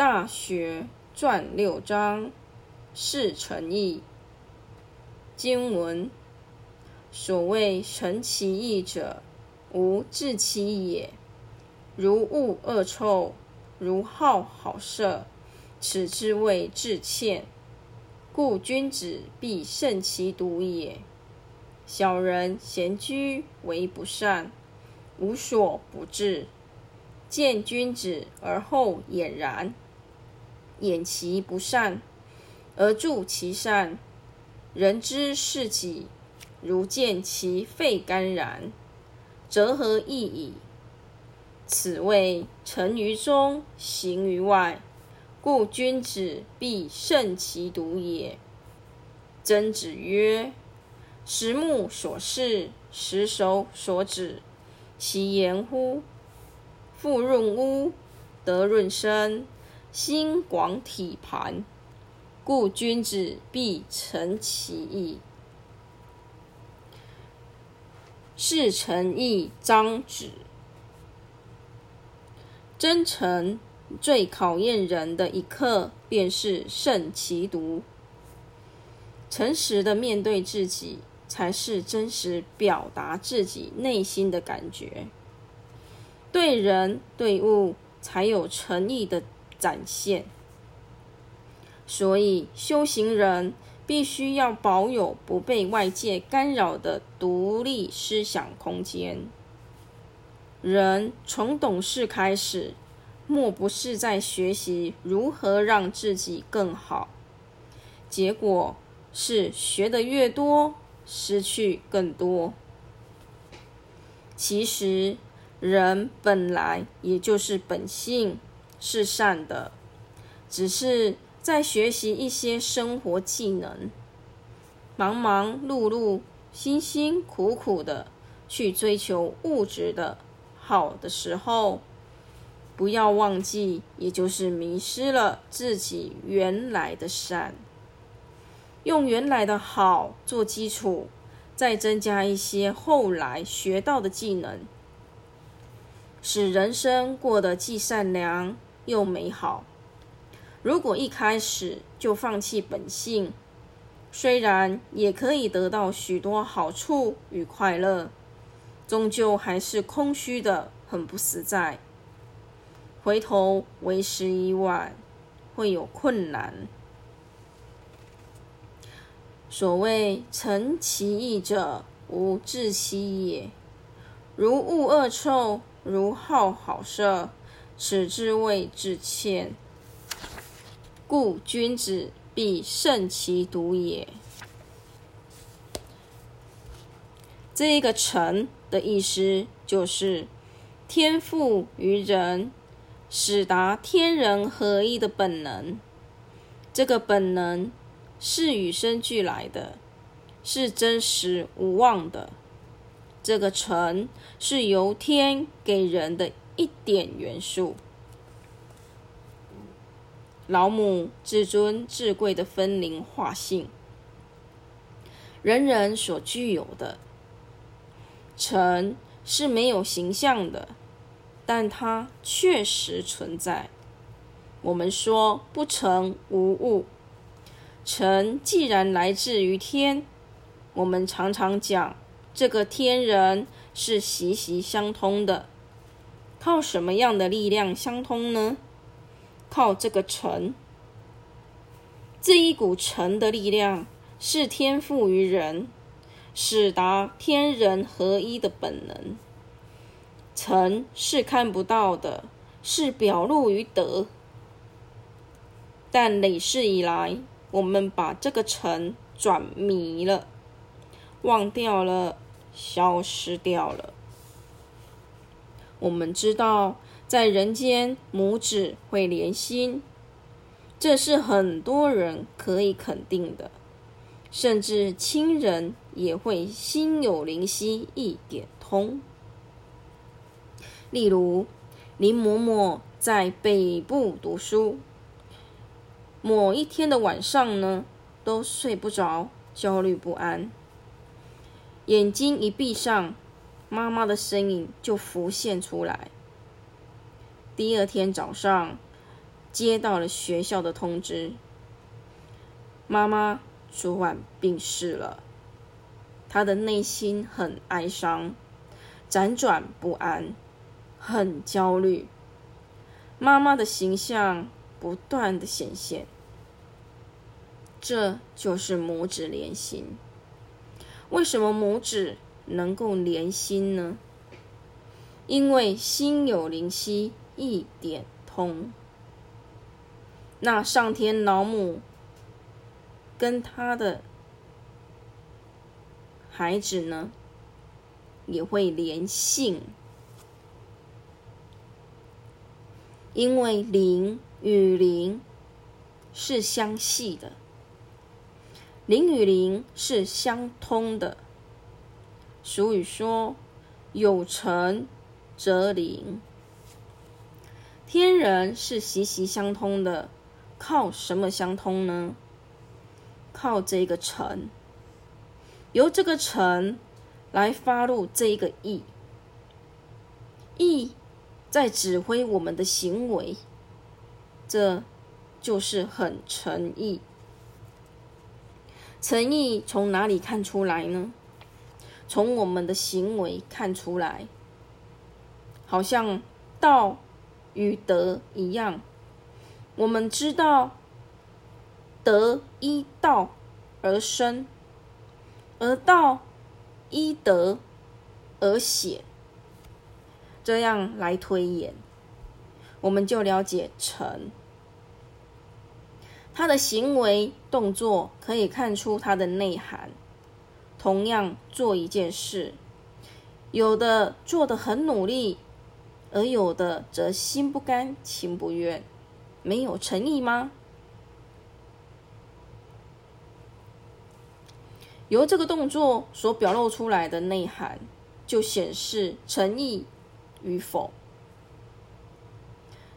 大学》传六章，是诚意。经文：所谓诚其意者，无治其也。如恶恶臭，如好好色，此之谓至歉。故君子必慎其独也。小人闲居为不善，无所不至。见君子而后俨然，掩其不善而助其善。人之视己，如见其肺肝然，则何益矣？此谓诚于中，行于外。故君子必慎其独也。曾子曰：“十目所视，十手所指，其言乎？腹润屋，德润身，心广体盘。故君子必诚其意。”是诚意，张子。真诚。最考验人的一刻，便是胜其独。诚实的面对自己，才是真实表达自己内心的感觉。对人对物，才有诚意的展现。所以，修行人必须要保有不被外界干扰的独立思想空间。人从懂事开始。莫不是在学习如何让自己更好？结果是学的越多，失去更多。其实人本来也就是本性是善的，只是在学习一些生活技能，忙忙碌碌、辛辛苦苦的去追求物质的好的时候。不要忘记，也就是迷失了自己原来的善。用原来的好做基础，再增加一些后来学到的技能，使人生过得既善良又美好。如果一开始就放弃本性，虽然也可以得到许多好处与快乐，终究还是空虚的，很不实在。回头为时已晚，会有困难。所谓诚其意者，无治其也。如恶恶臭，如好好色，此之谓至欠。故君子必慎其独也。这一个“诚”的意思，就是天赋于人。使达天人合一的本能，这个本能是与生俱来的，是真实无妄的。这个诚是由天给人的一点元素。老母至尊至贵的分灵化性，人人所具有的诚是没有形象的。但它确实存在。我们说不成无物，成既然来自于天，我们常常讲这个天人是息息相通的。靠什么样的力量相通呢？靠这个成。这一股成的力量是天赋于人，使达天人合一的本能。诚是看不到的，是表露于德。但累世以来，我们把这个诚转迷了，忘掉了，消失掉了。我们知道，在人间，母子会连心，这是很多人可以肯定的，甚至亲人也会心有灵犀一点通。例如，林嬷嬷在北部读书，某一天的晚上呢，都睡不着，焦虑不安。眼睛一闭上，妈妈的身影就浮现出来。第二天早上，接到了学校的通知，妈妈昨晚病逝了。他的内心很哀伤，辗转不安，很焦虑。妈妈的形象不断的显现，这就是母子连心。为什么母子能够连心呢？因为心有灵犀一点通。那上天老母跟他的。孩子呢，也会连性，因为灵与灵是相系的，灵与灵是相通的。俗语说：“有诚则灵。”天人是息息相通的，靠什么相通呢？靠这个诚。由这个诚来发入这一个意，意在指挥我们的行为，这就是很诚意。诚意从哪里看出来呢？从我们的行为看出来，好像道与德一样，我们知道德依道而生。而道依德而显，这样来推演，我们就了解成他的行为动作可以看出他的内涵。同样做一件事，有的做得很努力，而有的则心不甘情不愿，没有诚意吗？由这个动作所表露出来的内涵，就显示诚意与否。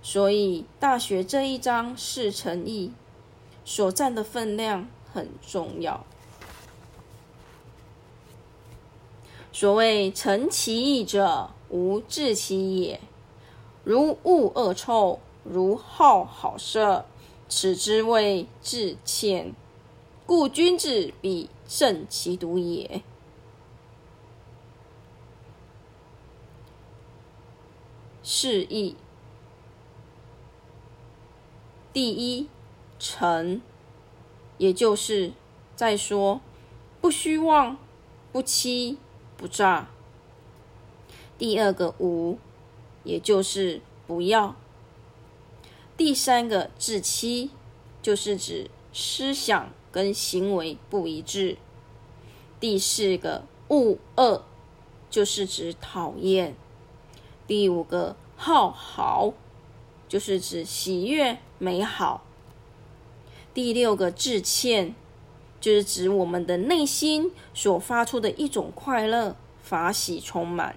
所以，《大学》这一章是诚意所占的分量很重要。所谓“诚其意者，无志其也。如恶恶臭，如好好色，此之谓志欠。故君子必。”慎其独也。示意第一诚，也就是在说不虚妄、不欺、不诈。第二个无，也就是不要。第三个自欺，就是指思想。跟行为不一致。第四个恶恶，就是指讨厌。第五个好好，就是指喜悦美好。第六个致歉，就是指我们的内心所发出的一种快乐、法喜充满。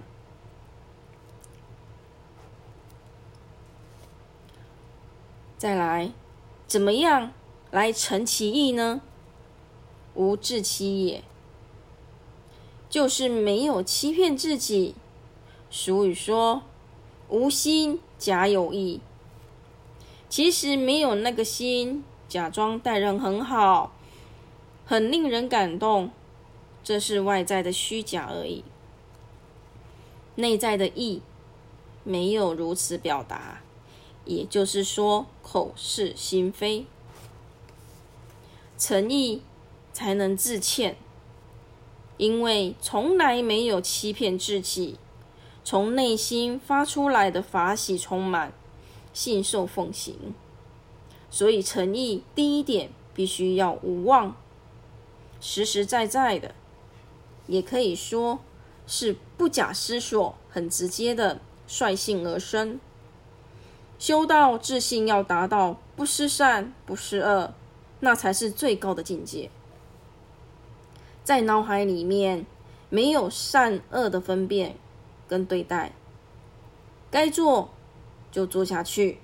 再来，怎么样？来成其意呢？无自欺也，就是没有欺骗自己。俗语说：“无心假有意。”其实没有那个心，假装待人很好，很令人感动，这是外在的虚假而已。内在的意没有如此表达，也就是说，口是心非。诚意才能自歉，因为从来没有欺骗自己，从内心发出来的法喜充满，信受奉行。所以诚意第一点必须要无妄，实实在在的，也可以说是不假思索、很直接的率性而生。修道自信要达到不失善、不失恶。那才是最高的境界，在脑海里面没有善恶的分辨跟对待，该做就做下去，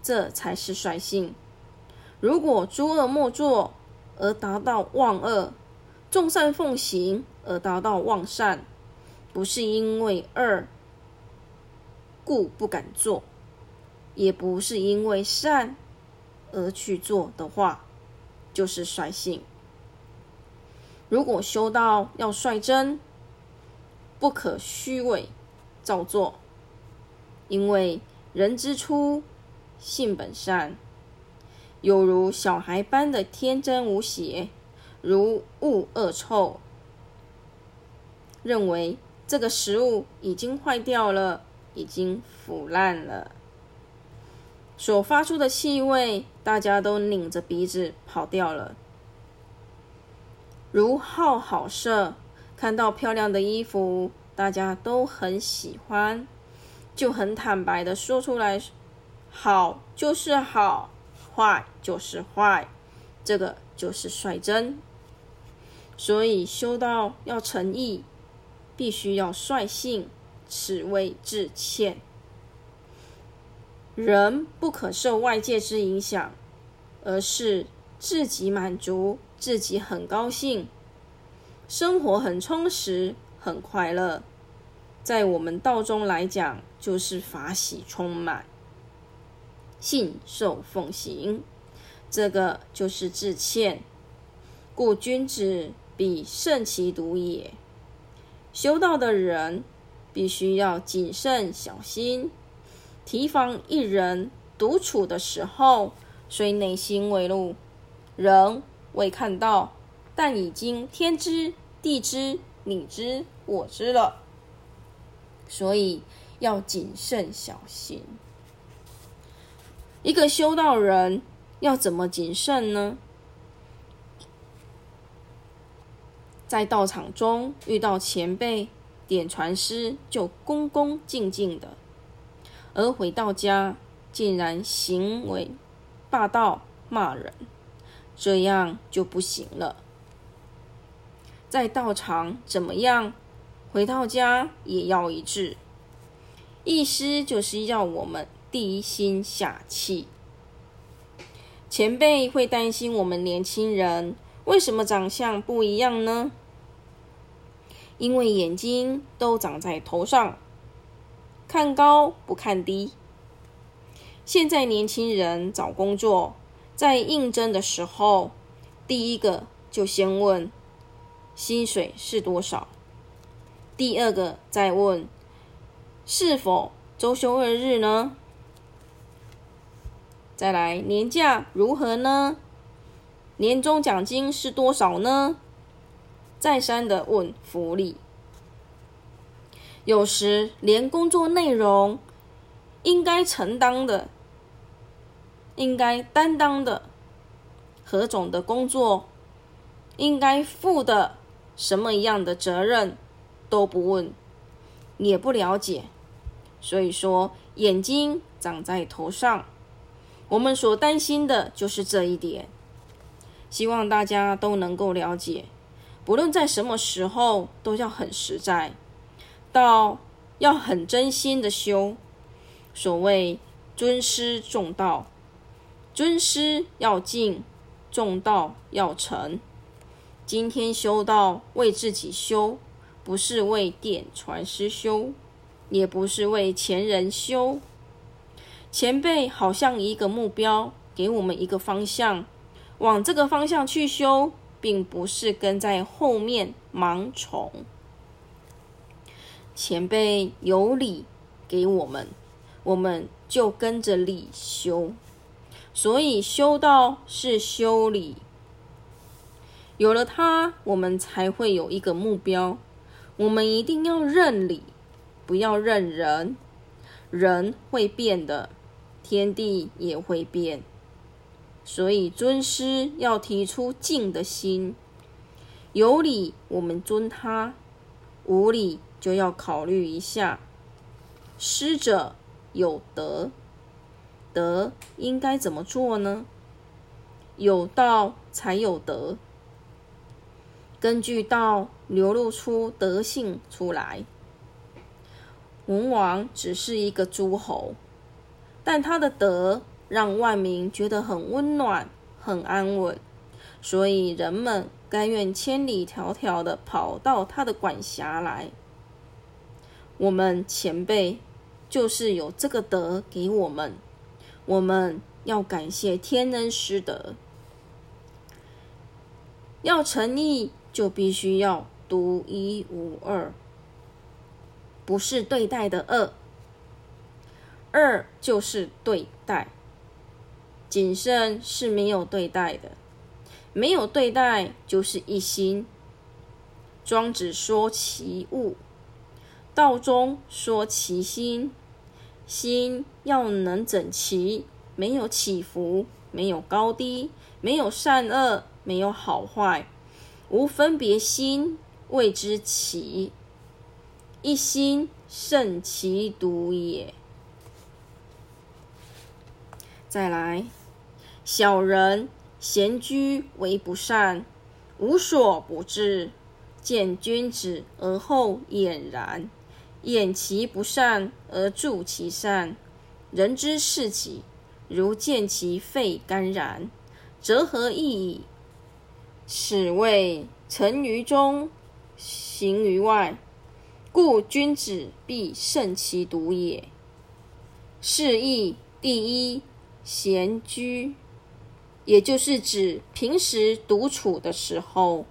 这才是率性。如果诸恶莫作而达到忘恶，众善奉行而达到忘善，不是因为恶故不敢做，也不是因为善而去做的话，就是率性。如果修道要率真，不可虚伪造作，因为人之初性本善，有如小孩般的天真无邪，如恶恶臭，认为这个食物已经坏掉了，已经腐烂了，所发出的气味，大家都拧着鼻子跑掉了。如好好色，看到漂亮的衣服，大家都很喜欢，就很坦白的说出来，好就是好，坏就是坏，这个就是率真。所以修道要诚意，必须要率性，此谓致歉。人不可受外界之影响，而是自己满足。自己很高兴，生活很充实，很快乐。在我们道中来讲，就是法喜充满，信受奉行，这个就是致歉。故君子必慎其独也。修道的人必须要谨慎小心，提防一人独处的时候，虽内心未露，人。未看到，但已经天知地知你知我知了，所以要谨慎小心。一个修道人要怎么谨慎呢？在道场中遇到前辈点传师，就恭恭敬敬的；而回到家，竟然行为霸道，骂人。这样就不行了。在道场怎么样，回到家也要一致。意思就是要我们低心下气。前辈会担心我们年轻人为什么长相不一样呢？因为眼睛都长在头上，看高不看低。现在年轻人找工作。在应征的时候，第一个就先问薪水是多少，第二个再问是否周休二日呢？再来年假如何呢？年终奖金是多少呢？再三的问福利，有时连工作内容应该承担的。应该担当的何种的工作，应该负的什么样的责任都不问，也不了解。所以说，眼睛长在头上，我们所担心的就是这一点。希望大家都能够了解，不论在什么时候，都要很实在，到要很真心的修。所谓尊师重道。尊师要敬，重道要诚。今天修道为自己修，不是为点传师修，也不是为前人修。前辈好像一个目标，给我们一个方向，往这个方向去修，并不是跟在后面盲从。前辈有理给我们，我们就跟着理修。所以修道是修理，有了它，我们才会有一个目标。我们一定要认理，不要认人。人会变的，天地也会变。所以尊师要提出敬的心，有理我们尊他，无理就要考虑一下。师者有德。德应该怎么做呢？有道才有德，根据道流露出德性出来。文王只是一个诸侯，但他的德让万民觉得很温暖、很安稳，所以人们甘愿千里迢迢的跑到他的管辖来。我们前辈就是有这个德给我们。我们要感谢天恩师德。要成立，就必须要独一无二，不是对待的恶，二就是对待。谨慎是没有对待的，没有对待就是一心。庄子说其物，道中说其心。心要能整齐，没有起伏，没有高低，没有善恶，没有好坏，无分别心，谓之齐。一心胜其独也。再来，小人闲居为不善，无所不至。见君子而后俨然。掩其不善而助其善，人之视己，如见其肺肝然，则何益矣？此谓成于中，行于外。故君子必慎其独也。是义第一，闲居，也就是指平时独处的时候，